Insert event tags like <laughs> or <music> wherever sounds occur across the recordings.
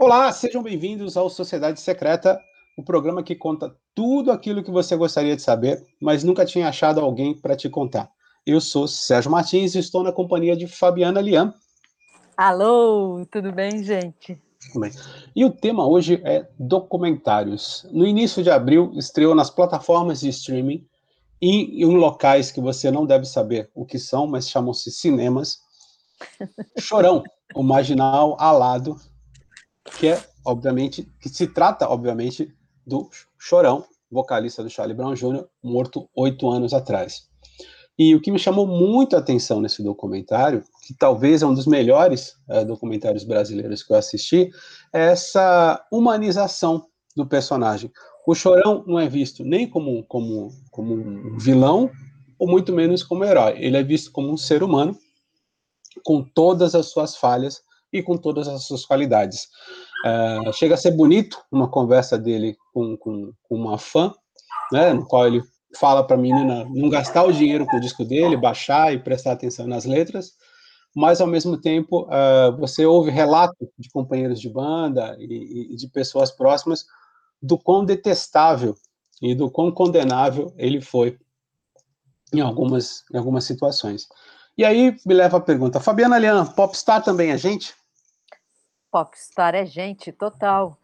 Olá, sejam bem-vindos ao Sociedade Secreta, o programa que conta tudo aquilo que você gostaria de saber, mas nunca tinha achado alguém para te contar. Eu sou Sérgio Martins e estou na companhia de Fabiana Lian. Alô, tudo bem, gente? Bem. E o tema hoje é documentários. No início de abril, estreou nas plataformas de streaming e em locais que você não deve saber o que são, mas chamam-se cinemas. <laughs> Chorão, o marginal alado, que é, obviamente, que se trata, obviamente, do Chorão, vocalista do Charlie Brown Jr., morto oito anos atrás. E o que me chamou muito a atenção nesse documentário, que talvez é um dos melhores é, documentários brasileiros que eu assisti, é essa humanização do personagem. O Chorão não é visto nem como, como, como um vilão, ou muito menos como herói. Ele é visto como um ser humano, com todas as suas falhas e com todas as suas qualidades. É, chega a ser bonito uma conversa dele com, com, com uma fã, né, no qual ele fala para a menina não gastar o dinheiro com o disco dele, baixar e prestar atenção nas letras, mas ao mesmo tempo uh, você ouve relato de companheiros de banda e, e, de pessoas próximas do quão detestável e do quão condenável ele foi em algumas, em algumas situações. E aí me leva a pergunta, Fabiana Lian, popstar também é gente? Popstar é gente, total.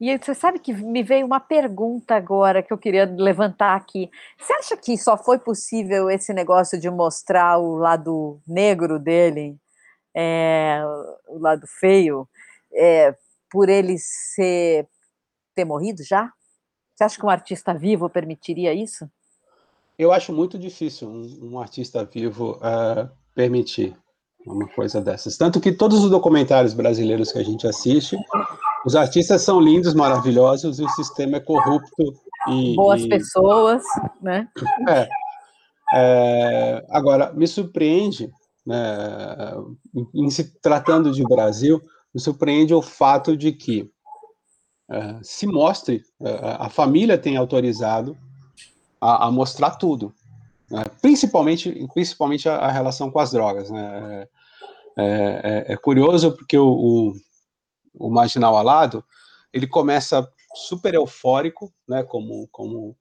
E você sabe que me veio uma pergunta agora que eu queria levantar aqui. Você acha que só foi possível esse negócio de mostrar o lado negro dele, é, o lado feio, é, por ele ser, ter morrido já? Você acha que um artista vivo permitiria isso? Eu acho muito difícil um, um artista vivo uh, permitir uma coisa dessas. Tanto que todos os documentários brasileiros que a gente assiste, os artistas são lindos, maravilhosos, e o sistema é corrupto. E, Boas e... pessoas, né? É, é, agora, me surpreende, né, em se tratando de Brasil, me surpreende o fato de que é, se mostre, é, a família tem autorizado a, a mostrar tudo, né, principalmente, principalmente a, a, relação com as drogas. Né, é, é, é curioso porque o, o o Marginal Alado, ele começa super eufórico, né, como, como,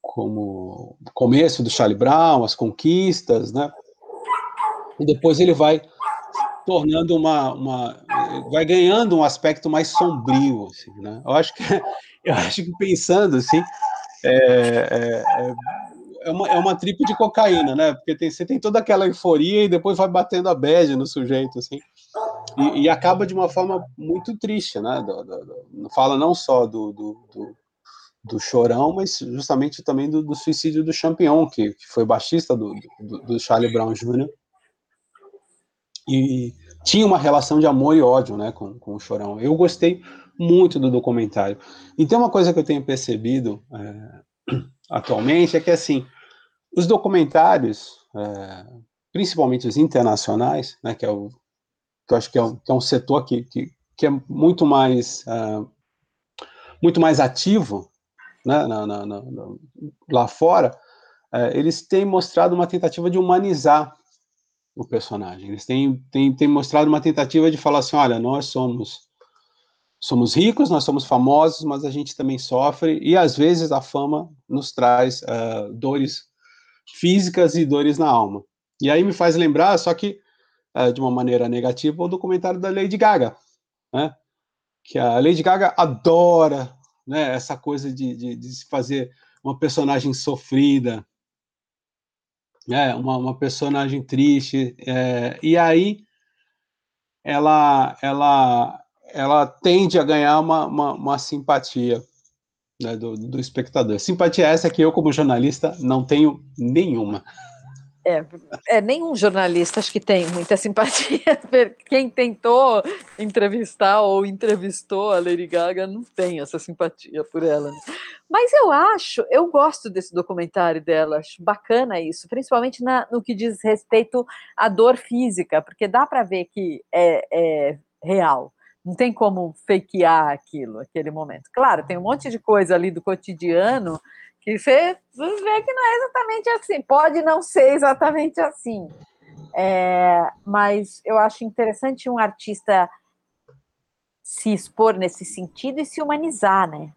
como começo do Charlie Brown, as conquistas, né, e depois ele vai tornando uma, uma vai ganhando um aspecto mais sombrio, assim, né, eu acho que, <laughs> eu acho que pensando, assim, é, é, é, é uma, é uma tripa de cocaína, né, porque tem, você tem toda aquela euforia e depois vai batendo a bad no sujeito, assim, e, e, acaba de uma forma muito triste, né? Do, do, do, fala não só do, do, do, chorão, mas justamente também do, suicídio do Champion, que, que foi baixista do, do, Charlie Brown Jr. E tinha uma relação de amor e ódio né, com, com o chorão. Eu gostei muito do documentário. E tem uma coisa que eu tenho percebido é, <clears throat> atualmente é que assim os documentários, é, principalmente os internacionais, né, que é o que eu acho que é um, que é um setor que, que, que é muito mais uh, muito mais ativo né, na, na, na, lá fora, uh, eles têm mostrado uma tentativa de humanizar o personagem. Eles têm, têm, têm mostrado uma tentativa de falar assim, olha, nós somos somos ricos, nós somos famosos, mas a gente também sofre e às vezes a fama nos traz uh, dores físicas e dores na alma. E aí me faz lembrar, só que é, de uma maneira negativa, o documentário da Lady Gaga, né? Que a Lady Gaga adora né, essa coisa de, de, de se fazer uma personagem sofrida, né, uma, uma personagem triste, é, e aí ela, ela, ela tende a ganhar uma, uma, uma simpatia né, do, do espectador. Simpatia essa que eu, como jornalista, não tenho nenhuma. É, é, nenhum jornalista acho que tem muita simpatia. <laughs> Quem tentou entrevistar ou entrevistou a Lady Gaga não tem essa simpatia por ela. Né? Mas eu acho, eu gosto desse documentário dela, acho bacana isso, principalmente na, no que diz respeito à dor física, porque dá para ver que é, é real. Não tem como fakear aquilo, aquele momento. Claro, tem um monte de coisa ali do cotidiano que você vê que não é exatamente assim. Pode não ser exatamente assim. É, mas eu acho interessante um artista se expor nesse sentido e se humanizar, né?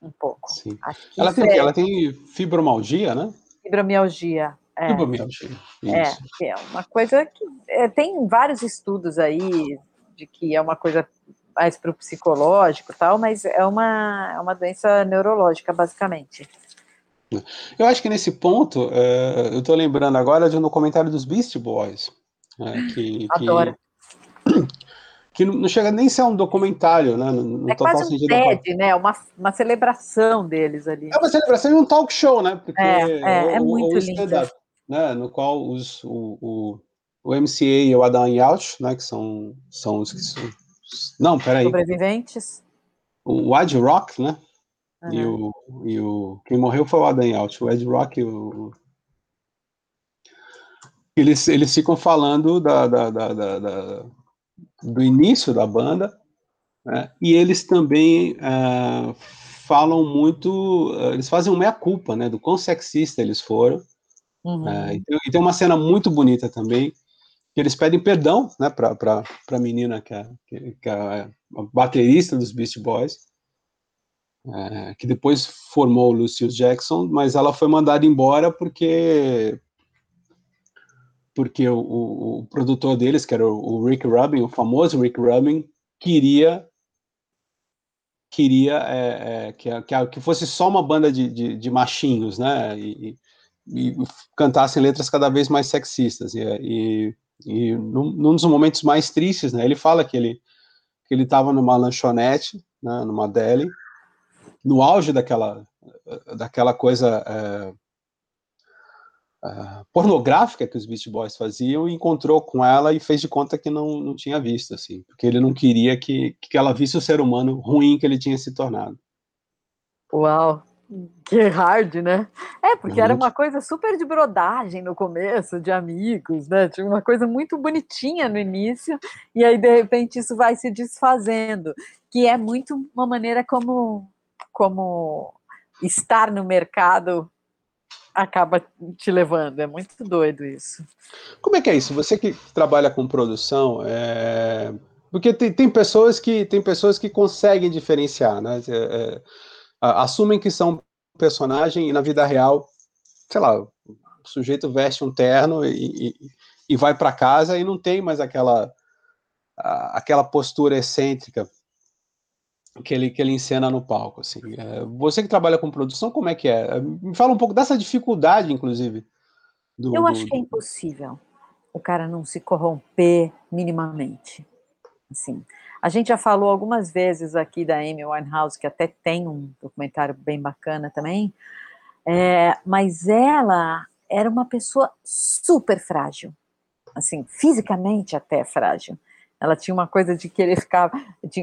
Um pouco. Sim. Ela tem, é... ela tem fibromialgia, né? Fibromialgia. É. Fibromialgia. É, é uma coisa que é, tem vários estudos aí de que é uma coisa mais para o psicológico tal, mas é uma, é uma doença neurológica, basicamente. Eu acho que nesse ponto, é, eu estou lembrando agora de um documentário dos Beast Boys. É, que, Adoro. Que, <clears throat> que não chega nem a ser um documentário, né? No é quase um TED, né? Uma, uma celebração deles ali. É uma celebração de um talk show, né? Porque é, é, é muito lindo. Né, no qual os, o, o, o MCA e o Adam Yacht, né, que são, são os que são... Não, peraí. Sobreviventes. O Ad Rock, né? Uhum. E, o, e o. Quem morreu foi o Adam Yacht, o Ed Rock e o. Eles, eles ficam falando da, da, da, da do início da banda, né? e eles também uh, falam muito, uh, eles fazem uma meia-culpa, né, do quão sexista eles foram, uhum. uh, e, tem, e, tem, uma cena muito bonita também, que eles pedem perdão, né, para a menina que é, que é a baterista dos Beast Boys, é, que depois formou o Lucius Jackson, mas ela foi mandada embora porque porque o, o, o produtor deles, que era o, o, Rick Rubin, o famoso Rick Rubin, queria queria é, é, que, que, que, fosse só uma banda de, de, de machinhos, né, e, e, cantassem letras cada vez mais sexistas, e, e, e num, num, dos momentos mais tristes, né, ele fala que ele que ele estava numa lanchonete, né, numa deli, no auge daquela, daquela coisa é, é, pornográfica que os Beast Boys faziam, e encontrou com ela e fez de conta que não, não tinha visto, assim, porque ele não queria que, que ela visse o ser humano ruim que ele tinha se tornado. Uau! Que hard, né? É, porque era uma coisa super de brodagem no começo, de amigos, né? Tinha uma coisa muito bonitinha no início, e aí, de repente, isso vai se desfazendo, que é muito uma maneira como como estar no mercado acaba te levando. É muito doido isso. Como é que é isso? Você que trabalha com produção, é... porque tem, tem, pessoas que tem pessoas que conseguem diferenciar, né? É, é assumem que são personagem e na vida real, sei lá, o sujeito veste um terno e, e, e vai para casa e não tem mais aquela aquela postura excêntrica que ele, que ele encena no palco. Assim. É, você que trabalha com produção, como é que é? Me fala um pouco dessa dificuldade, inclusive. Do, Eu acho do... que é impossível o cara não se corromper minimamente. Assim, a gente já falou algumas vezes aqui da Amy Winehouse, que até tem um documentário bem bacana também, é, mas ela era uma pessoa super frágil, assim, fisicamente até frágil. Ela tinha uma coisa de querer ficar,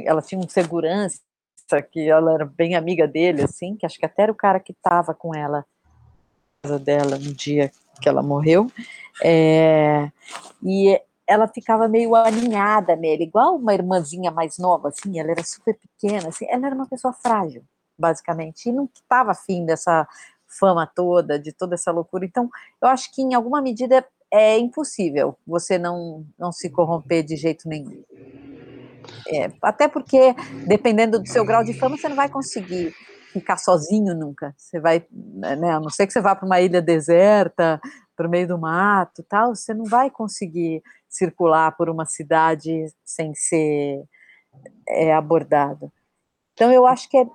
ela tinha um segurança que ela era bem amiga dele, assim, que acho que até era o cara que estava com ela, casa dela no dia que ela morreu, é, e ela ficava meio aninhada nele, igual uma irmãzinha mais nova, assim, ela era super pequena, assim, ela era uma pessoa frágil, basicamente, e não estava afim dessa fama toda, de toda essa loucura, então, eu acho que em alguma medida é impossível você não, não se corromper de jeito nenhum. É, até porque, dependendo do seu grau de fama, você não vai conseguir ficar sozinho nunca. Você vai, né, a não ser que você vá para uma ilha deserta, para o meio do mato, tal, você não vai conseguir circular por uma cidade sem ser é, abordado. Então eu acho que é,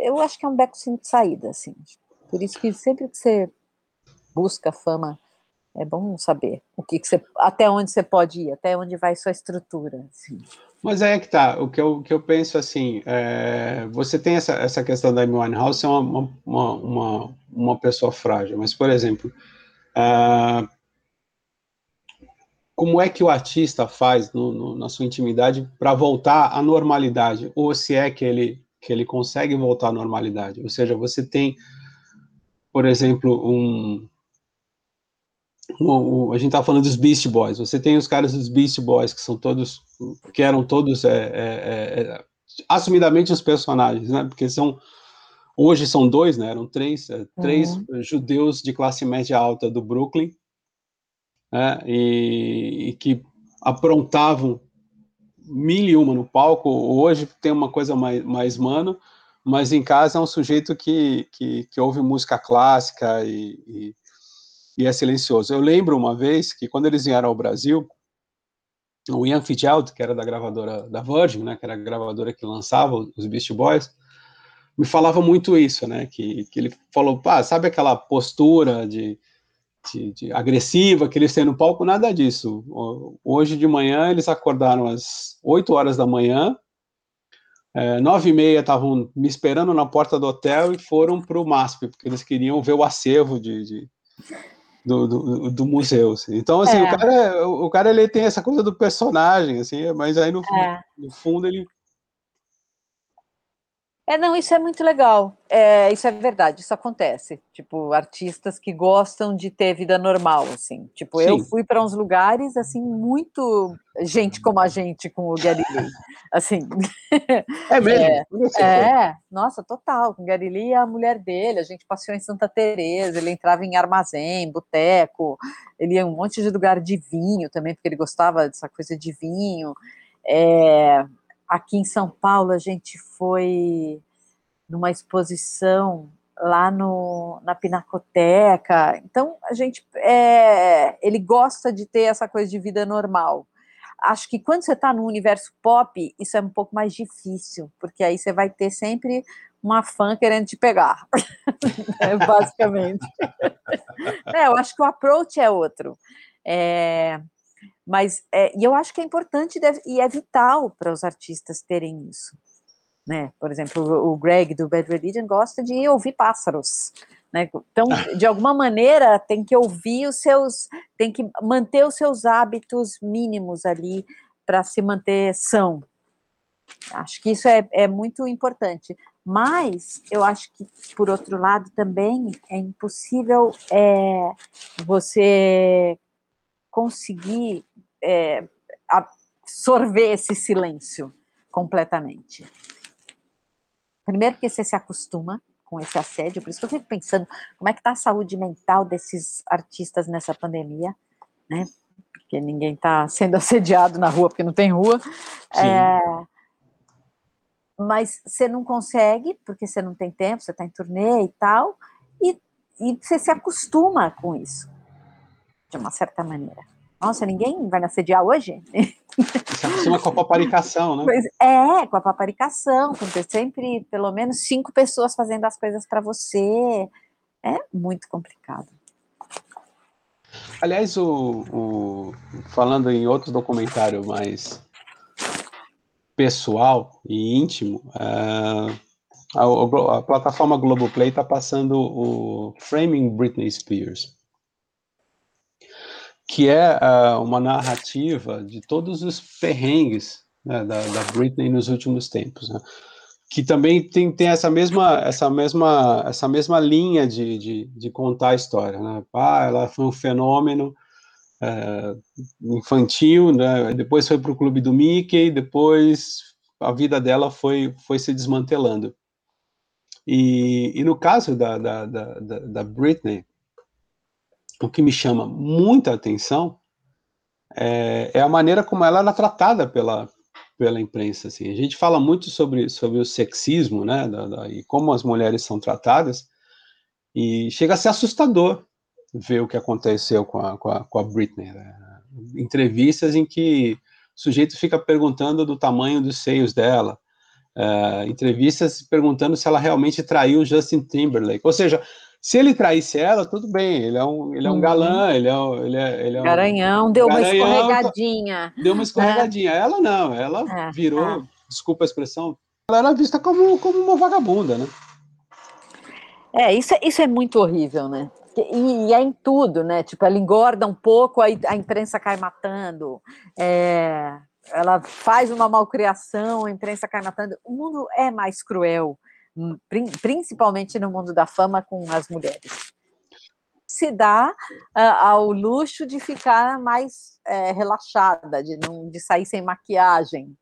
eu acho que é um beco sem saída, assim. Por isso que sempre que você busca fama é bom saber o que, que você, até onde você pode ir, até onde vai sua estrutura. Assim. Mas aí é que tá. O que eu, que eu penso assim, é, você tem essa, essa questão da Amy Winehouse, é uma, uma, uma, uma pessoa frágil, mas, por exemplo, é, como é que o artista faz no, no, na sua intimidade para voltar à normalidade? Ou se é que ele, que ele consegue voltar à normalidade? Ou seja, você tem, por exemplo, um, a gente está falando dos Beast Boys. Você tem os caras dos Beast Boys que são todos, que eram todos é, é, é assumidamente os personagens, né? Porque são hoje são dois, né? Eram três, é, três uhum. judeus de classe média alta do Brooklyn, né? e, e que aprontavam mil e uma no palco. Hoje tem uma coisa mais, mais mano, mas em casa é um sujeito que, que, que ouve música clássica e, e, e, é silencioso. Eu lembro uma vez que quando eles vieram ao Brasil, o Ian Fitzgerald, que era da gravadora da Virgin, né, que era a gravadora que lançava os Beast Boys, me falava muito isso, né, que, que ele falou, pá, sabe aquela postura de, de, de, agressiva que eles têm no palco? Nada disso. Hoje de manhã eles acordaram às 8 horas da manhã, é, nove e meia estavam me esperando na porta do hotel e foram para o MASP, porque eles queriam ver o acervo de, de do, do, do, museu. Assim. Então, assim, é. o cara, o cara ele tem essa coisa do personagem, assim, mas aí no, é. no fundo ele é, não, isso é muito legal. É, isso é verdade, isso acontece. Tipo, artistas que gostam de ter vida normal, assim. Tipo, Sim. eu fui para uns lugares, assim, muito gente como a gente com o Gary Lee. <laughs> Assim. É mesmo? É, é nossa, total. Com o Gary Lee, a mulher dele, a gente passeou em Santa Teresa, ele entrava em armazém, boteco, ele ia em um monte de lugar de vinho também, porque ele gostava dessa coisa de vinho. É, Aqui em São Paulo, a gente foi numa exposição lá no, na Pinacoteca. Então, a gente, é, ele gosta de ter essa coisa de vida normal. Acho que quando você está no universo pop, isso é um pouco mais difícil, porque aí você vai ter sempre uma fã querendo te pegar, <laughs> é, basicamente. <laughs> é, eu acho que o approach é outro. É, mas é, e eu acho que é importante deve, e é vital para os artistas terem isso. Né? Por exemplo, o, Greg do Bad Religion gosta de ouvir pássaros. Né? Então, <laughs> de alguma maneira, tem que ouvir os seus, tem que manter os seus hábitos mínimos ali para se manter são. Acho que isso é, é muito importante. Mas eu acho que, por outro lado, também é impossível é, você conseguir é, absorver esse silêncio completamente. Primeiro que você se acostuma com esse assédio, por isso que eu fico pensando como é que está a saúde mental desses artistas nessa pandemia, né? Porque ninguém está sendo <laughs> assediado na rua porque não tem rua. É, mas você não consegue, porque você não tem tempo, você está em turnê e tal, e, e você se acostuma com isso, de uma certa maneira. Nossa, ninguém vai me assediar hoje? Se acostuma com a paparicação, né? Pois é, com a paparicação, com ter sempre pelo menos cinco pessoas fazendo as coisas para você. É muito complicado. Aliás, o, o, falando em outro documentário mais pessoal e íntimo, uh, a, a, plataforma Globoplay está passando o Framing Britney Spears que é uh, uma narrativa de todos os perrengues né, da, da, Britney nos últimos tempos, né? que também tem, tem essa mesma essa mesma essa mesma linha de, de, de contar a história, né? Ah, ela foi um fenômeno é, infantil, né? Depois foi para o clube do Mickey, depois a vida dela foi foi se desmantelando. E, e no caso da, da, da, da Britney, o que me chama muita atenção é, é, a maneira como ela era tratada pela, pela imprensa. Assim. A gente fala muito sobre, sobre o sexismo, né, da, da, e como as mulheres são tratadas, e chega a ser assustador ver o que aconteceu com a, com a, com a Britney. Né? Entrevistas em que o sujeito fica perguntando do tamanho dos seios dela, é, entrevistas perguntando se ela realmente traiu Justin Timberlake. Ou seja, se ele traísse ela, tudo bem, ele é um, ele é um uhum. galã, ele é, ele é, ele é um Garanhão, deu garanhão, uma escorregadinha. Deu uma escorregadinha. É. Ela não, ela é, virou, é. desculpa a expressão, ela era vista como, como uma vagabunda, né? É, isso, é, isso é muito horrível, né? E, e, é em tudo, né? Tipo, ela engorda um pouco, aí a imprensa cai matando. É, ela faz uma malcriação, a imprensa cai matando. O mundo é mais cruel principalmente no mundo da fama com as mulheres. Se dá uh, ao luxo de ficar mais é, relaxada, de, não, de sair sem maquiagem.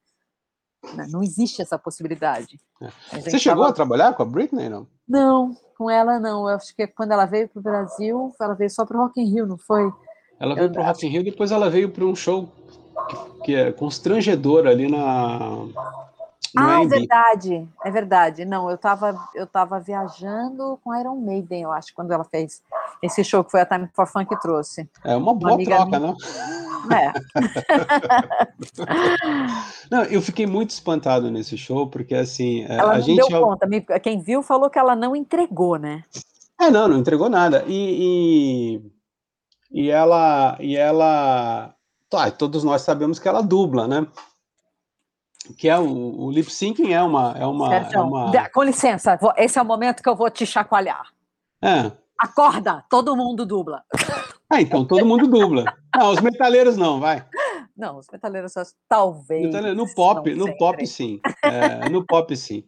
Né, não existe essa possibilidade. É. Você chegou tava... a trabalhar com a Britney, não? Não, com ela não. Eu acho que quando ela veio para o Brasil, ela veio só para o Rock in Rio, não foi? Ela veio para o Rock in Rio, depois ela veio para um show que é constrangedora ali na. Ah, é verdade, é verdade. Não, eu estava eu tava viajando com Iron Maiden, eu acho, quando ela fez esse show que foi a Time for Fun que trouxe. É uma boa uma troca, minha... né? É. <laughs> não, eu fiquei muito espantado nesse show, porque assim. É, ela a não gente deu conta. Quem viu falou que ela não entregou, né? É, não, não entregou nada. E, e, e ela. E ela. Tá, todos nós sabemos que ela dubla, né? Que é o, o lip syncing é uma. É uma, é uma... Com licença, esse é o momento que eu vou te chacoalhar. É. Acorda, todo mundo dubla. Ah, então todo mundo dubla. Não, os metaleiros não, vai. Não, os metaleiros só talvez. no pop, no sempre. pop sim. É, no pop sim.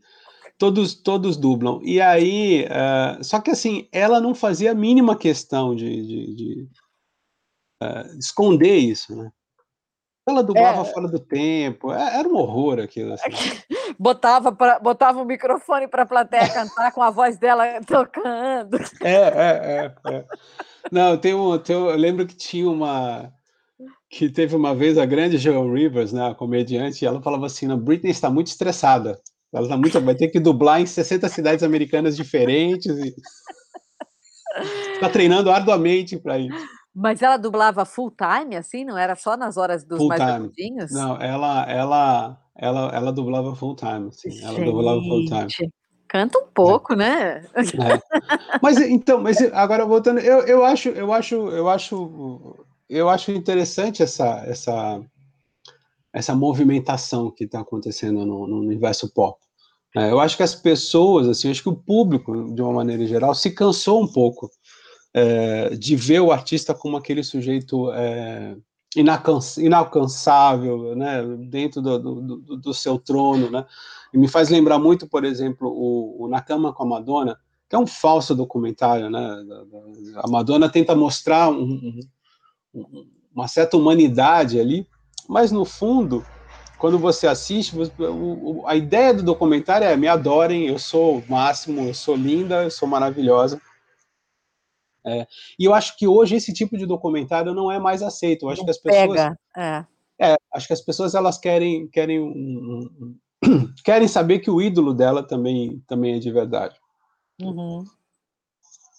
Todos, todos dublam. E aí, uh, só que assim, ela não fazia a mínima questão de, de, de uh, esconder isso, né? Ela dublava é. fora do tempo, é, era um horror aquilo. Assim. <laughs> Botava, pra, botava o microfone para a plateia <laughs> cantar com a voz dela tocando. É, é, é. é. Não, tem um, tem eu lembro que tinha uma. Que teve uma vez a grande Joan Rivers, né, a comediante, e ela falava assim: a Britney está muito estressada. Ela tá muito, vai ter que dublar em 60 cidades americanas diferentes. E... Está treinando arduamente para isso. Mas ela dublava full time, assim? Não era só nas horas dos full mais agudinhos? Não, ela, ela, ela, ela dublava full time, assim. Ela dublava full time. Canta um pouco, é. né? É. Mas então, mas agora voltando, eu, eu acho, eu acho, eu acho, eu acho interessante essa, essa, essa movimentação que está acontecendo no, no, universo pop. É, eu acho que as pessoas, assim, acho que o público, de uma maneira geral, se cansou um pouco é, de ver o artista como aquele sujeito é, inalcançável, né, dentro do, do, do, seu trono, né, e me faz lembrar muito, por exemplo, o, o Na Cama com a Madonna, que é um falso documentário, né, a Madonna tenta mostrar um, um, uma certa humanidade ali, mas no fundo, quando você assiste, a ideia do documentário é me adorem, eu sou o máximo, eu sou linda, eu sou maravilhosa, é, e eu acho que hoje esse tipo de documentário não é mais aceito. Eu acho não que as pessoas. Pega, é. é. acho que as pessoas elas querem querem um, um, <clears throat> querem saber que o ídolo dela também também é de verdade. Uhum.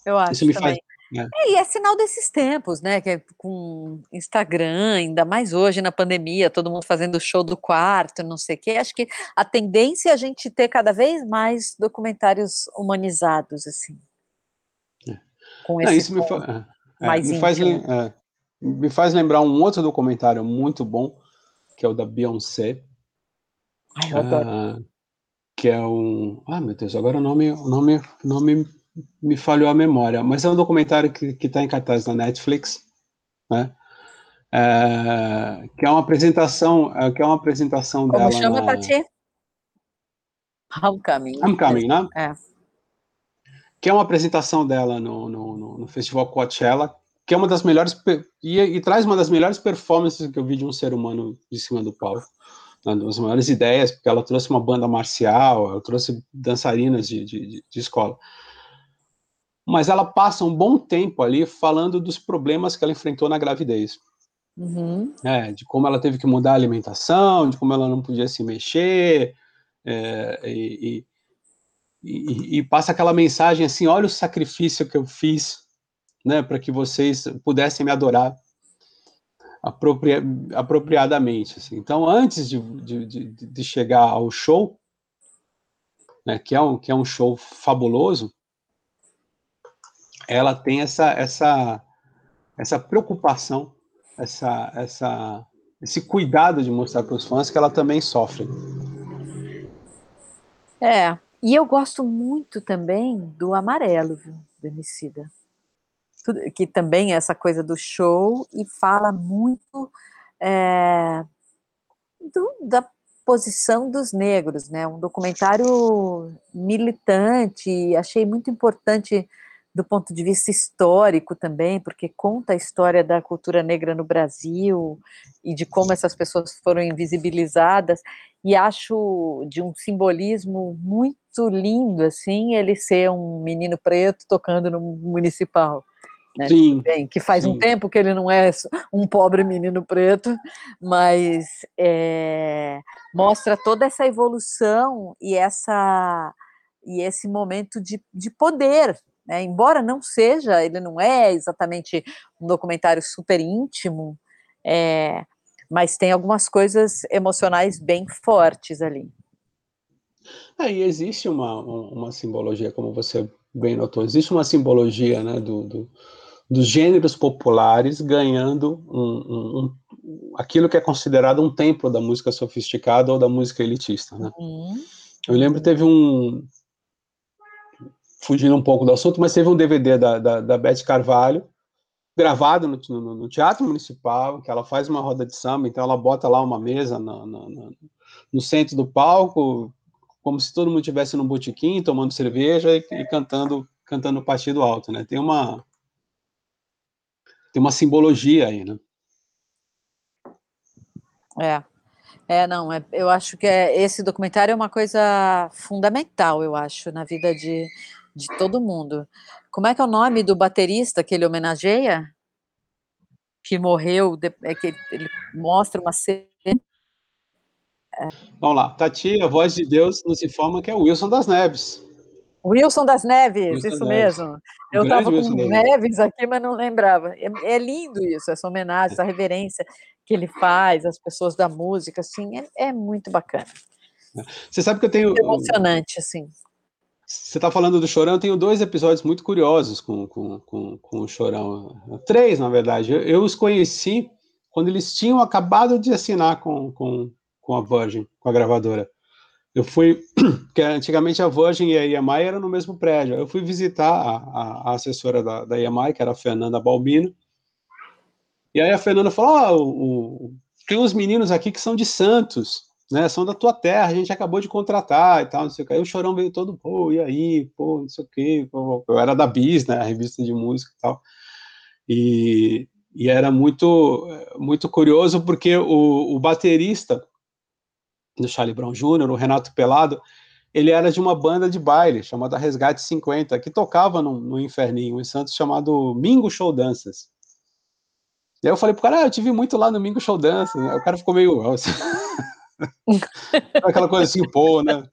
Eu acho Isso me também. Faz, é. É, e é sinal desses tempos, né? Que é com Instagram, ainda mais hoje na pandemia, todo mundo fazendo show do quarto, não sei o quê. Acho que a tendência é a gente ter cada vez mais documentários humanizados, assim com esse isso me, fa é, mais me faz, é, me faz lembrar um outro documentário muito bom, que é o da Beyoncé. Ai, eu adoro. Uh, que é um. Ah, meu Deus, agora o nome, o nome, o nome me falhou a memória, mas é um documentário que está em cartaz na Netflix, né? É, que é uma apresentação, é, que é uma apresentação Como dela. Como chama, na... Tati? Homecoming. Homecoming, né? É que é uma apresentação dela no, no, no Festival Coachella, que é uma das melhores e, e, traz uma das melhores performances que eu vi de um ser humano de cima do palco, uma das maiores ideias, porque ela trouxe uma banda marcial, ela trouxe dançarinas de, de, de escola. Mas ela passa um bom tempo ali falando dos problemas que ela enfrentou na gravidez. Uhum. É, de como ela teve que mudar a alimentação, de como ela não podia se mexer, é, e, e, e, passa aquela mensagem assim: olha o sacrifício que eu fiz, né, para que vocês pudessem me adorar apropria, apropriadamente. Assim. Então, antes de, de, de, de, chegar ao show, né, que, é um, que é um show fabuloso, ela tem essa, essa, essa preocupação, essa, essa, esse cuidado de mostrar para os fãs que ela também sofre. É, e eu gosto muito também do amarelo, viu, do Emicida. que também é essa coisa do show e fala muito é, do, da posição dos negros, né? Um documentário militante, achei muito importante do ponto de vista histórico também, porque conta a história da cultura negra no Brasil e de como essas pessoas foram invisibilizadas, e acho de um simbolismo muito lindo, assim, ele ser um menino preto tocando no municipal. Né? Sim, Bem, que faz sim. um tempo que ele não é um pobre menino preto, mas é, mostra toda essa evolução e essa e esse momento de, de poder, né? embora não seja, ele não é exatamente um documentário super íntimo, é, mas tem algumas coisas emocionais bem fortes ali. É, e existe uma, uma simbologia, como você bem notou, existe uma simbologia né, do, do dos gêneros populares ganhando um, um, um, aquilo que é considerado um templo da música sofisticada ou da música elitista. Né? Uhum. Eu lembro teve um fugindo um pouco do assunto, mas teve um DVD da, da, da Beth Carvalho gravado no, no, no, Teatro Municipal, que ela faz uma roda de samba, então ela bota lá uma mesa no, no, no centro do palco, como se todo mundo estivesse num botequim, tomando cerveja e, e cantando cantando partido alto, né? Tem uma tem uma simbologia aí, né? É. É, não, é, eu acho que é, esse documentário é uma coisa fundamental, eu acho, na vida de, de todo mundo. Como é que é o nome do baterista que ele homenageia? Que morreu, é que ele mostra uma cena. É. Vamos lá, Tati, a voz de Deus nos informa que é o Wilson das Neves. Wilson das Neves, Wilson isso Neves. mesmo. Eu estava com Wilson Neves aqui, mas não lembrava. É, é, lindo isso, essa homenagem, essa reverência que ele faz às pessoas da música, assim, é, é muito bacana. Você sabe que eu tenho. Muito emocionante, assim. Você está falando do Chorão, eu tenho dois episódios muito curiosos com, com, com, com o Chorão. Três, na verdade. Eu, eu, os conheci quando eles tinham acabado de assinar com, com, com a Virgin, com a gravadora. Eu fui, <clears throat> porque antigamente a Virgin e a EMI eram no mesmo prédio. Eu fui visitar a, a, a assessora da, da que era a Fernanda Balbino. E aí a Fernanda falou: ah, o, o, tem uns meninos aqui que são de Santos, né? São da tua terra, a gente acabou de contratar e tal, não sei o que. Aí o chorão veio todo, pô, e aí, pô, não sei o que. Eu era da Bis, né? A revista de música e tal. E, e era muito, muito curioso porque o, o baterista do Charlie Brown Jr., o Renato Pelado, ele era de uma banda de baile chamada Resgate 50, que tocava no, no Inferninho, em Santos, chamado Mingo Show Danças. E aí eu falei pro cara, ah, eu tive muito lá no Mingo Show Danças. Aí o cara ficou meio... <laughs> Aquela coisa assim, pô, né?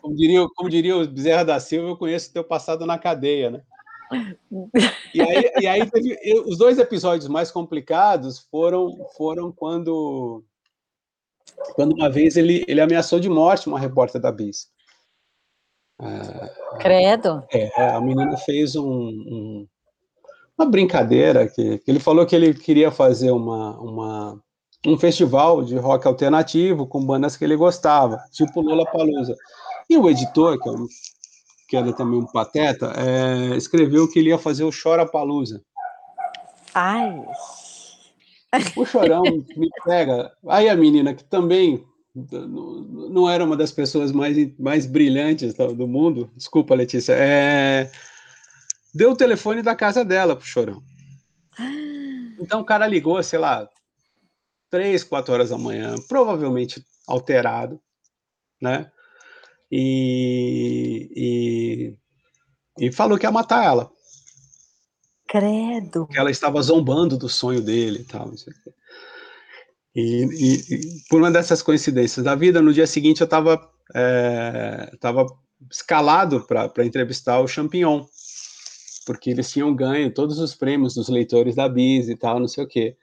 Como diria, como diria o Bezerra da Silva, eu conheço teu passado na cadeia, né? E aí, e aí teve, os dois episódios mais complicados foram, foram quando quando uma vez ele, ele ameaçou de morte uma repórter da Bis. É, Credo. É, a menina fez um, um, uma brincadeira que, que, ele falou que ele queria fazer uma, uma, um festival de rock alternativo com bandas que ele gostava, tipo Lola Palusa. E o editor, que, é um, que era também um pateta, é, escreveu que ele ia fazer o Chora Palusa. Ai. O chorão me pega. Aí a menina, que também não era uma das pessoas mais, mais brilhantes do mundo, desculpa, Letícia, é... deu o telefone da casa dela pro chorão. Então o cara ligou, sei lá, três, quatro horas da manhã, provavelmente alterado, né? E, e, e falou que ia matar ela. Credo. Que ela estava zombando do sonho dele e tal. E, e, e, por uma dessas coincidências da vida, no dia seguinte eu estava é, tava escalado para entrevistar o Champignon, porque eles tinham ganho todos os prêmios dos leitores da Bis e tal, não sei o quê.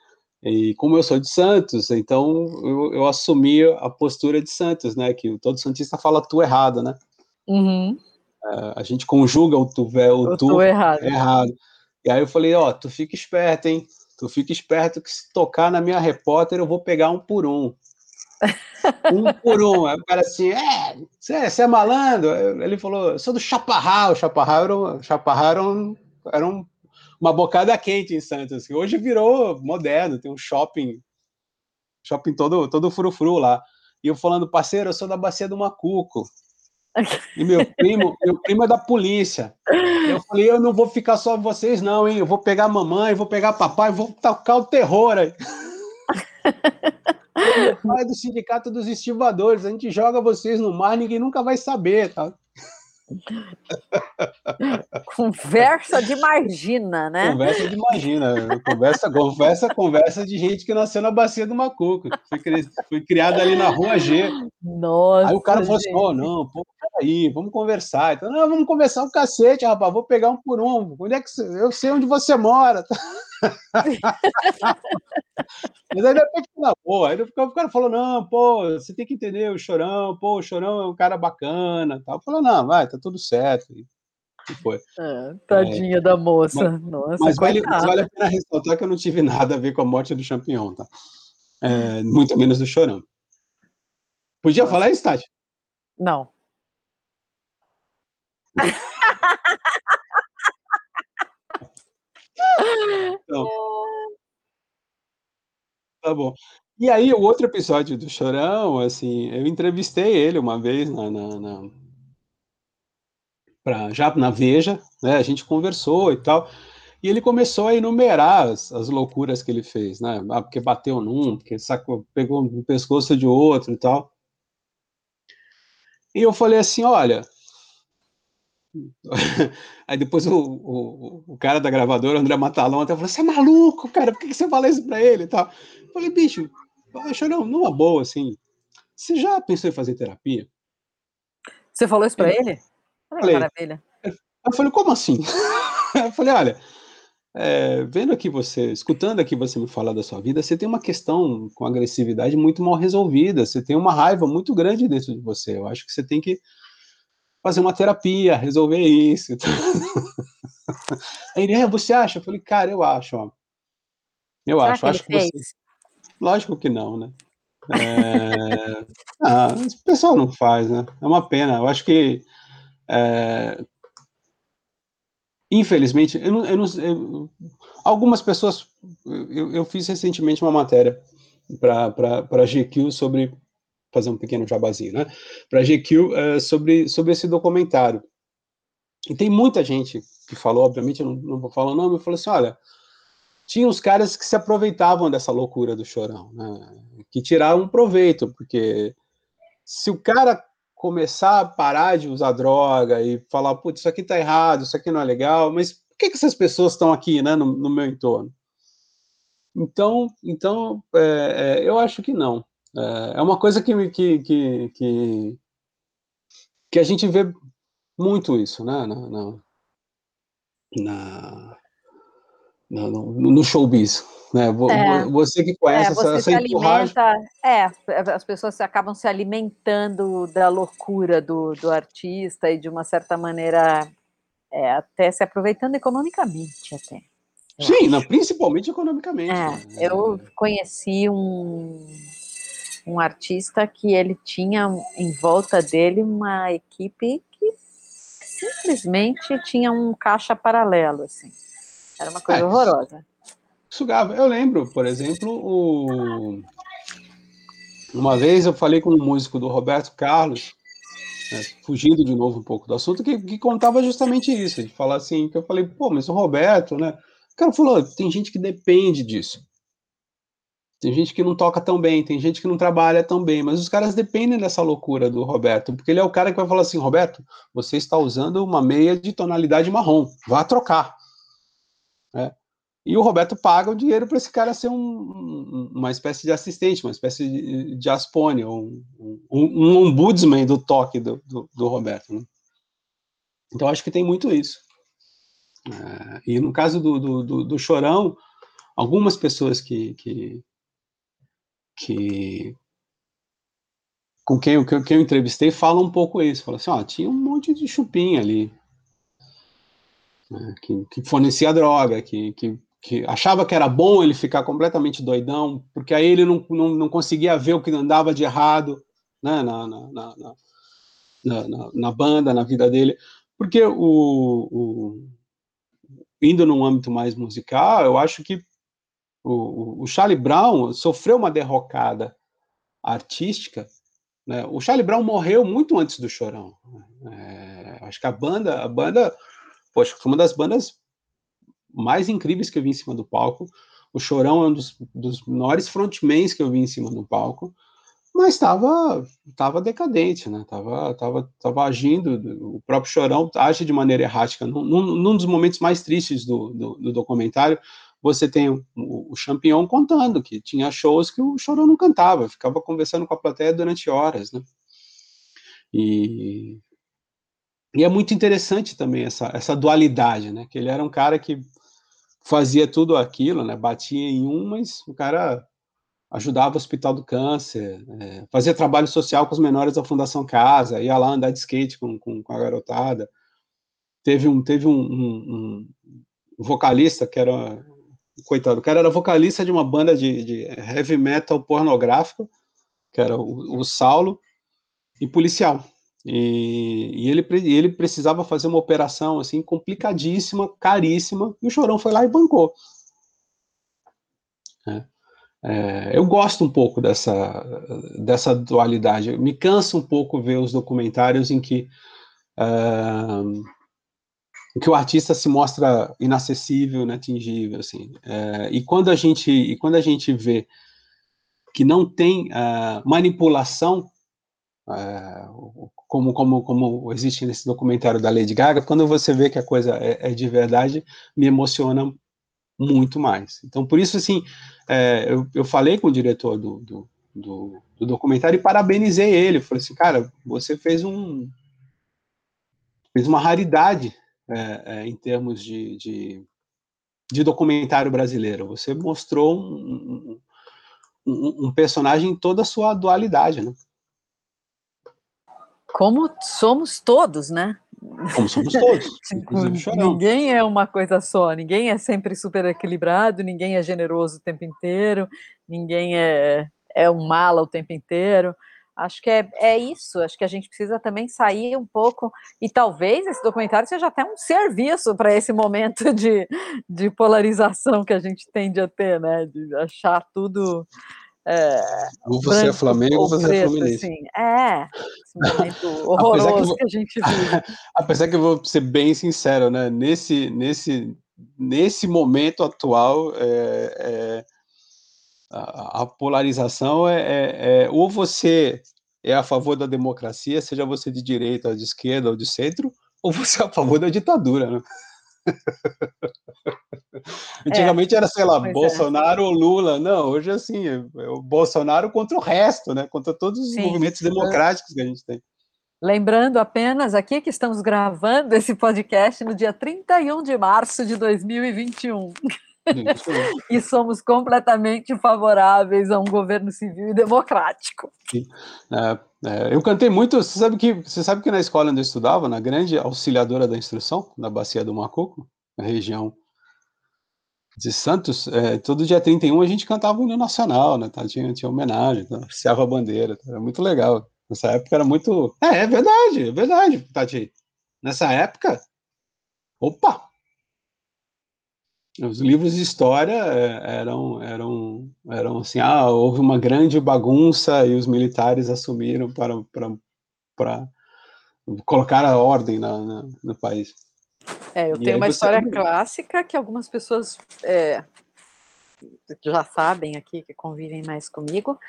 E como eu sou de Santos, então eu, eu assumi a postura de Santos, né? Que todo Santista fala tu errado, né? Uhum. É, a gente conjuga o tu, o, o tu, tu errado. errado. E aí eu falei, ó, tu fica esperto, hein? Tu fica esperto que se tocar na minha repórter, eu vou pegar um por um. <laughs> um por um. Aí o cara assim, é, você é malandro? Ele falou, eu sou do Chaparral. O Chaparral era, um, Chaparral era, um, era um, uma bocada quente em Santos. Que hoje virou moderno, tem um shopping, shopping todo, todo frufru lá. E eu falando, parceiro, eu sou da Bacia do Macuco. E meu primo, meu primo é da polícia. Eu falei, eu não vou ficar só vocês, não, hein? Eu vou pegar a mamãe, vou pegar papai, vou tocar o terror aí. <laughs> meu pai é do sindicato dos estivadores, a gente joga vocês no mar, ninguém nunca vai saber, tá? <laughs> conversa de margina, né? Conversa de margina. Conversa, conversa, conversa de gente que nasceu na bacia do Macuco. Fui, cri, fui criado ali na rua G. Nossa. Aí o cara falou assim: oh, não, pô, peraí, vamos conversar. Então, não, vamos conversar um cacete, rapaz, vou pegar um por um. Onde é que você, eu sei onde você mora. <laughs> <laughs> Mas aí depois ficou na boa. Aí o cara falou: não, pô, você tem que entender o chorão, pô, o chorão é um cara bacana. Tal. Falou: não, vai, tá tudo certo. E foi. É, tadinha é, da moça. Mas, Nossa, mas vale, mas vale, a pena ressaltar que eu não tive nada a ver com a morte do champignon, tá? É, muito menos do chorão. Podia Nossa. falar isso, Tati? Não. <laughs> Então, tá bom. E aí, o outro episódio do Chorão, assim, eu entrevistei ele uma vez na, na, na pra, já na Veja, né? A gente conversou e tal. E ele começou a enumerar as, as loucuras que ele fez, né? Ah, porque bateu num, porque sacou, pegou no pescoço de outro e tal. E eu falei assim, olha, <laughs> Aí depois o, o, o, cara da gravadora, o André Matalão, até falou: Você é maluco, cara, por que você fala isso pra ele e tal? Eu falei: Bicho, não, numa boa, assim, você já pensou em fazer terapia? Você falou isso pra ele? Olha falei, maravilha. Eu falei: Como assim? <laughs> Eu falei: Olha, é, vendo aqui você, escutando aqui você me falar da sua vida, você tem uma questão com agressividade muito mal resolvida, você tem uma raiva muito grande dentro de você. Eu acho que você tem que fazer uma terapia, resolver isso. <laughs> Aí ele, é, você acha? Eu falei, cara, eu acho, ó. Eu Será acho, que acho que você. Lógico que não, né? É... <laughs> ah, o pessoal não faz, né? É uma pena. Eu acho que. É... Infelizmente, eu não, eu não, eu... algumas pessoas. Eu, eu, fiz recentemente uma matéria para a GQ sobre fazer um pequeno jabazinho, né? Para a GQ uh, sobre, sobre esse documentário. E tem muita gente que falou, obviamente, eu não, não vou falar o nome, falou assim: olha, tinha os caras que se aproveitavam dessa loucura do chorão, né? Que tiravam proveito, porque se o cara começar a parar de usar droga e falar, putz, isso aqui tá errado, isso aqui não é legal, mas por que, que essas pessoas estão aqui, né, no, no meu entorno? Então, então é, é, eu acho que não. É, é uma coisa que, que, que, que, que a gente vê muito isso, né? Na, na, na no, no showbiz. Né? É, você que conhece é, você essa, essa alimenta, É, as pessoas acabam se alimentando da loucura do, do artista e de uma certa maneira é, até se aproveitando economicamente até. Sim, não, principalmente economicamente. É, né? Eu conheci um um artista que ele tinha em volta dele uma equipe que simplesmente tinha um caixa paralelo, assim. Era uma coisa é, horrorosa. Sugava. Eu lembro, por exemplo, o... uma vez eu falei com um músico do Roberto Carlos, né, fugindo de novo um pouco do assunto, que, que, contava justamente isso, de falar assim, que eu falei, pô, mas o Roberto, né? O cara falou, tem gente que depende disso. Tem gente que não toca tão bem, tem gente que não trabalha tão bem, mas os caras dependem dessa loucura do Roberto, porque ele é o cara que vai falar assim: Roberto, você está usando uma meia de tonalidade marrom, vá trocar. É. E o Roberto paga o dinheiro para esse cara ser um, uma espécie de assistente, uma espécie de, de aspone, um, um, um ombudsman do toque do, do, do Roberto. Né? Então acho que tem muito isso. É, e no caso do, do, do, Chorão, algumas pessoas que, que, que com quem, quem, quem eu entrevistei fala um pouco isso, fala assim, ó, tinha um monte de chupim ali, né, que, que, fornecia droga, que, que, que, achava que era bom ele ficar completamente doidão, porque aí ele não, não, não conseguia ver o que andava de errado né, na, na, na, na, na banda, na vida dele, porque o, o, indo num âmbito mais musical, eu acho que o, o Charlie Brown sofreu uma derrocada artística. Né? O Charlie Brown morreu muito antes do Chorão. É, acho que a banda, a banda, poxa, foi uma das bandas mais incríveis que eu vi em cima do palco. O Chorão é um dos, dos menores frontmans que eu vi em cima do palco. mas estava tava decadente, né? Tava, tava, tava agindo, o próprio Chorão age de maneira errática. Num, num dos momentos mais tristes do, do, do documentário, você tem o, o Champignon contando que tinha shows que o Chorão não cantava, ficava conversando com a plateia durante horas, né? E, e é muito interessante também essa, essa dualidade, né? Que ele era um cara que fazia tudo aquilo, né? Batia em um, mas o cara ajudava o Hospital do Câncer, é, fazia trabalho social com os menores da Fundação Casa, ia lá andar de skate com, com, com a garotada. Teve um, teve um, um, um, vocalista que era, coitado, o cara era vocalista de uma banda de, de heavy metal pornográfico, que era o, o Saulo, e policial. E, e, ele, ele precisava fazer uma operação assim complicadíssima, caríssima, e o Chorão foi lá e bancou. É. É, eu gosto um pouco dessa, dessa dualidade. Me cansa um pouco ver os documentários em que, uh, em que o artista se mostra inacessível, inatingível, assim. É, e quando a gente e quando a gente vê que não tem uh, manipulação uh, como, como, como existe nesse documentário da Lady Gaga, quando você vê que a coisa é, é de verdade, me emociona muito mais. Então, por isso, assim, é, eu, eu falei com o diretor do, do, do, do documentário e parabenizei ele. Falei assim, cara, você fez um fez uma raridade é, é, em termos de, de, de, documentário brasileiro. Você mostrou um, um, um, personagem em toda a sua dualidade, né? Como somos todos, né? Como somos todos. <laughs> ninguém é uma coisa só, ninguém é sempre super equilibrado, ninguém é generoso o tempo inteiro, ninguém é, é um mala o tempo inteiro. Acho que é, é isso, acho que a gente precisa também sair um pouco, e talvez esse documentário seja até um serviço para esse momento <laughs> de, de polarização que a gente tende a ter, né? De achar tudo é, ou você é Flamengo ou você é preto, é Fluminense. Assim. É, esse momento <laughs> horroroso que, que, a gente <laughs> vive. Apesar que eu vou ser bem sincero, né? Nesse, nesse, nesse momento atual, é, é a, a, polarização é, é, é, ou você é a favor da democracia, seja você de direita, de esquerda ou de centro, ou você é a favor da ditadura, né? <laughs> Antigamente é, era, sei lá, é. Bolsonaro é. ou Lula. Não, hoje assim, é o Bolsonaro contra o resto, né? Contra todos os Sim. movimentos democráticos que a gente tem. Lembrando apenas aqui que estamos gravando esse podcast no dia 31 de março de 2021. E somos completamente favoráveis a um governo civil e democrático. É, é, eu cantei muito. Você sabe que você sabe que na escola onde eu estudava, na grande auxiliadora da instrução, na Bacia do Macoco, na região de Santos, é, todo dia 31 a gente cantava o hino nacional, né? Tá? Tinha, tinha homenagem, tá? oficiava a bandeira, tá? era muito legal. Nessa época era muito. É, é verdade, é verdade, Tati. Nessa época, opa! Os livros de história é, eram, eram, eram assim: ah, houve uma grande bagunça e os militares assumiram para, para, para colocar a ordem na, na no país. É, eu e tenho uma história clássica que algumas pessoas é, já sabem aqui, que convivem mais comigo.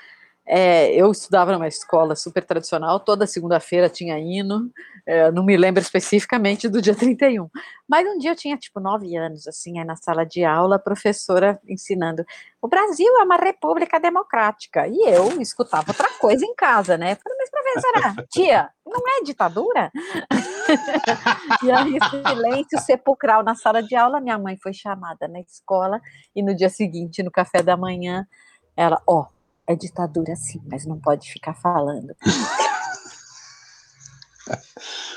É, eu estudava numa escola super tradicional, toda segunda-feira tinha hino, é, não me lembro especificamente do dia <laughs> 31, mas um dia eu tinha tipo nove anos, assim, aí na sala de aula, a professora ensinando: o Brasil é uma república democrática, e eu escutava outra coisa em casa, né? falei, mas professora, tia, não é ditadura? <laughs> e aí, silêncio sepulcral na sala de aula. Minha mãe foi chamada na escola e no dia seguinte, no café da manhã, ela, ó, oh, é ditadura sim, mas não pode ficar falando. <laughs>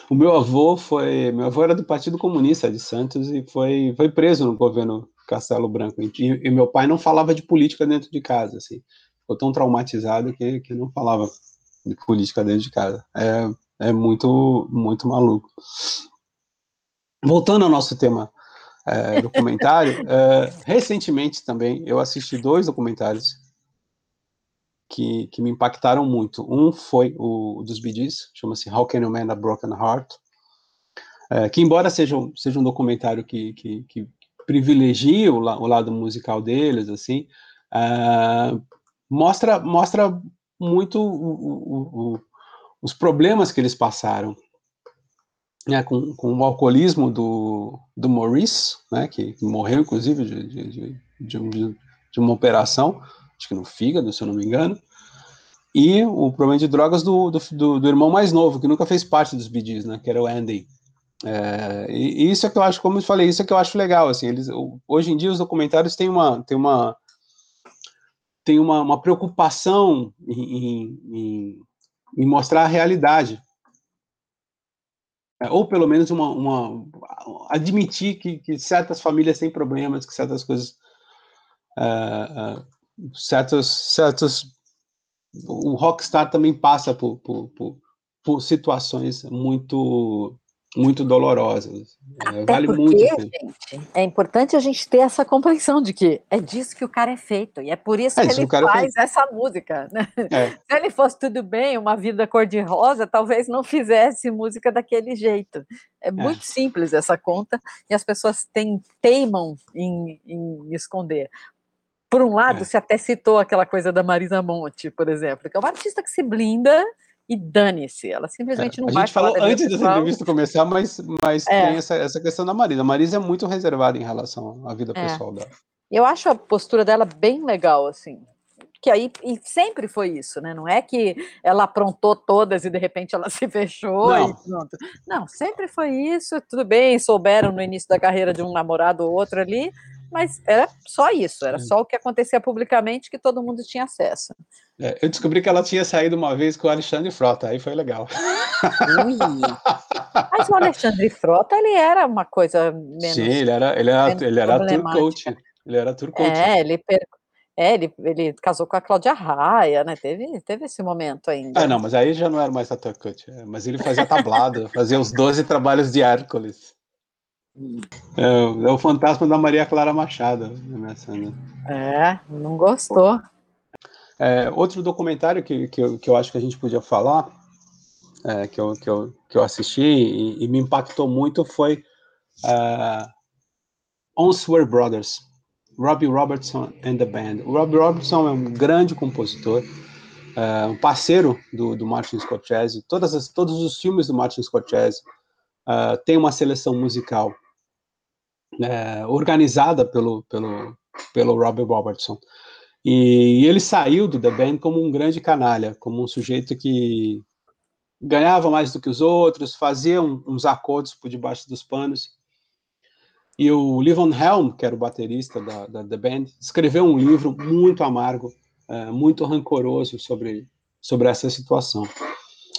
o meu avô foi, meu avô era do Partido Comunista de Santos e foi, foi preso no governo Castelo Branco. E, e meu pai não falava de política dentro de casa, assim. Ficou tão traumatizado que, que não falava de política dentro de casa. É, é muito, muito maluco. Voltando ao nosso tema é, documentário, é, recentemente também eu assisti dois documentários que, que me impactaram muito. Um foi o dos Bee chama-se How Can You Mend a Broken Heart, é, que embora seja, seja um documentário que, que, que privilegia o, o, lado musical deles, assim, é, mostra, mostra muito o, o, os problemas que eles passaram né, com, com o alcoolismo do, do Maurice, né, que morreu, inclusive, de, de, de, de, de uma operação, acho que no fígado, se eu não me engano, e o problema de drogas do, do, do, irmão mais novo, que nunca fez parte dos BDs, né, que era o Andy. É, e, isso é que eu acho, como eu falei, isso é que eu acho legal, assim, eles, hoje em dia os documentários têm uma, têm uma, têm uma, uma preocupação em, em, em mostrar a realidade, é, ou pelo menos uma, uma admitir que, que, certas famílias têm problemas, que certas coisas, uh, uh, certos, certos, o rockstar também passa por, por, por, por situações muito muito dolorosas. É, vale porque, muito. Gente, é importante a gente ter essa compreensão de que é disso que o cara é feito, e é por isso é, que ele é faz é essa música. Né? É. <laughs> Se ele fosse tudo bem, uma vida cor-de-rosa, talvez não fizesse música daquele jeito. É, é muito simples essa conta, e as pessoas têm, teimam em, em esconder. Por um lado, é. se até citou aquela coisa da Marisa Monte, por exemplo, que é uma artista que se blinda e dane-se. Ela simplesmente é, não a vai A gente falou antes dessa entrevista começar, mas, mas é. tem essa, essa questão da Marisa. A Marisa é muito reservada em relação à vida é. pessoal dela. Eu acho a postura dela bem legal, assim. Que aí, e sempre foi isso, né? Não é que ela aprontou todas e de repente ela <laughs> se fechou não. e pronto. Não, sempre foi isso. Tudo bem, souberam no início da carreira de um namorado ou outro ali, mas era só isso, era só o que acontecia publicamente que todo mundo tinha acesso. É, eu descobri que ela tinha saído uma vez com o Alexandre Frota, aí foi legal. Ui. Mas o Alexandre Frota, ele era uma coisa menos. Sim, ele era, ele era, ele era tour coach. Ele era tour coach. É, ele, per... é, ele, ele casou com a Cláudia Raia, né? Teve, teve esse momento ainda. Ah, não, mas aí já não era mais a tour coach. É, mas ele fazia tablado, fazia os 12 trabalhos de Hércules. É, é, o fantasma da Maria Clara Machado. Nessa, né? É, não gostou. É, outro documentário que, que, eu, que eu acho que a gente podia falar, é, que, eu, que, eu, que eu assisti e, e me impactou muito foi uh, On Swear Brothers, Robbie Robertson and the Band. O Robbie Robertson é um grande compositor, uh, um parceiro do, do Martin Scorsese. Todas as, todos os filmes do Martin Scorsese uh, tem uma seleção musical é, organizada pelo, pelo, pelo Robert Robertson. E, e ele saiu do The Band como um grande canalha, como um sujeito que ganhava mais do que os outros, fazia um, uns acordos por debaixo dos panos. E o Livon Helm, que era o baterista da, da The Band, escreveu um livro muito amargo, é, muito rancoroso sobre, sobre essa situação.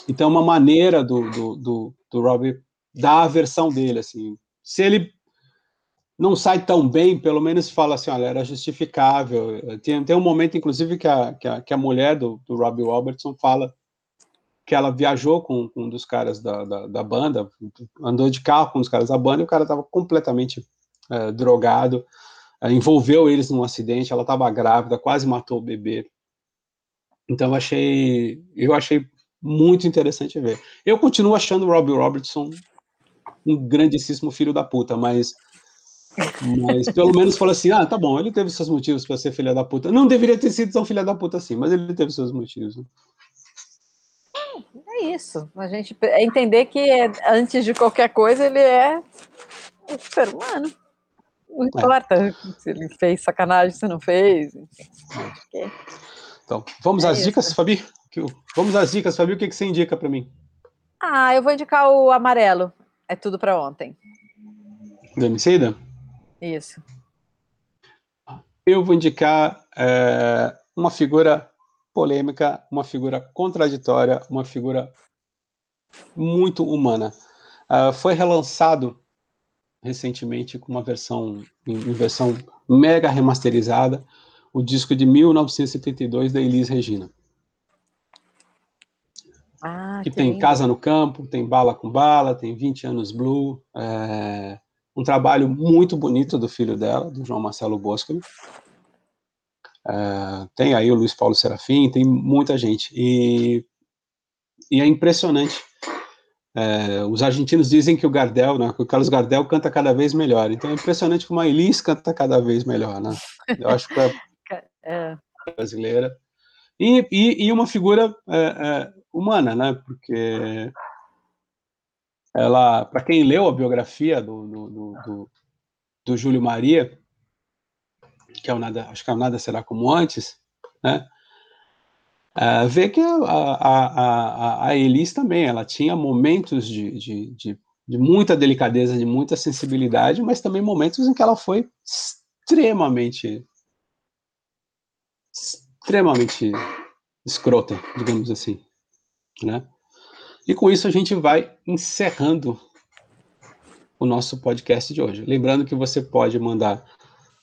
Então, uma maneira do, do, do, do Robbie dar a versão dele, assim. Se ele não sai tão bem, pelo menos fala assim, olha, era justificável. Tem, tem um momento, inclusive, que a, que a, que a mulher do, do Robbie Robertson fala que ela viajou com, com um dos caras da, da, da, banda, andou de carro com dos caras da banda e o cara estava completamente é, drogado, é, envolveu eles num acidente, ela estava grávida, quase matou o bebê. Então eu achei, eu achei muito interessante ver. Eu continuo achando o Robbie Robertson um grandíssimo filho da puta, mas mas pelo menos fala assim: ah, tá bom, ele teve seus motivos para ser filha da puta. Não deveria ter sido tão filha da puta assim, mas ele teve seus motivos. Né? É isso. A gente é entender que antes de qualquer coisa ele é um ser humano. Não é. importa é. se ele fez sacanagem, se não fez. É. Então, vamos é às isso. dicas, Fabi? Vamos às dicas, Fabi. O que, que você indica para mim? Ah, eu vou indicar o amarelo. É tudo para ontem. Emicida? Isso. Eu vou indicar é, uma figura polêmica, uma figura contraditória, uma figura muito humana. Uh, foi relançado recentemente com uma versão em, versão mega remasterizada, o disco de 1972 da Elis Regina. Ah, que, tem lindo. Casa no Campo, tem Bala com Bala, tem 20 anos Blue, é, um trabalho muito bonito do filho dela, do João Marcelo Bosco. Uh, tem aí o Luiz Paulo Serafim, tem muita gente. E, e é impressionante. Uh, os argentinos dizem que o Gardel, né, que o Carlos Gardel canta cada vez melhor. Então é impressionante como a Elis canta cada vez melhor. Né? Eu acho que é, <laughs> é. brasileira. E, e, e uma figura é, é, humana, né? Porque ela, para quem leu a biografia do, do, do, do, Júlio Maria, que é o nada, acho que é o nada será como antes, né? É, vê que a, a, a, a, Elis também, ela tinha momentos de, de, de, de muita delicadeza, de muita sensibilidade, mas também momentos em que ela foi extremamente extremamente escrota, digamos assim, né? E com isso a gente vai encerrando o nosso podcast de hoje. Lembrando que você pode mandar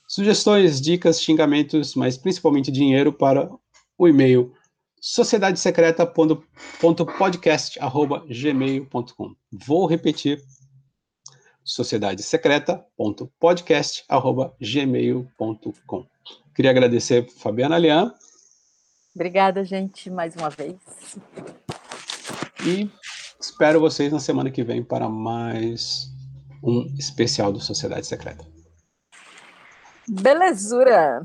sugestões, dicas, xingamentos, mas principalmente dinheiro para o e-mail sociedadesecreta.podcast@gmail.com. Vou repetir: sociedadesecreta.podcast@gmail.com. Queria agradecer Fabiana Lian. Obrigada, gente, mais uma vez. E espero vocês na semana que vem para mais um especial do Sociedade Secreta. Belezura!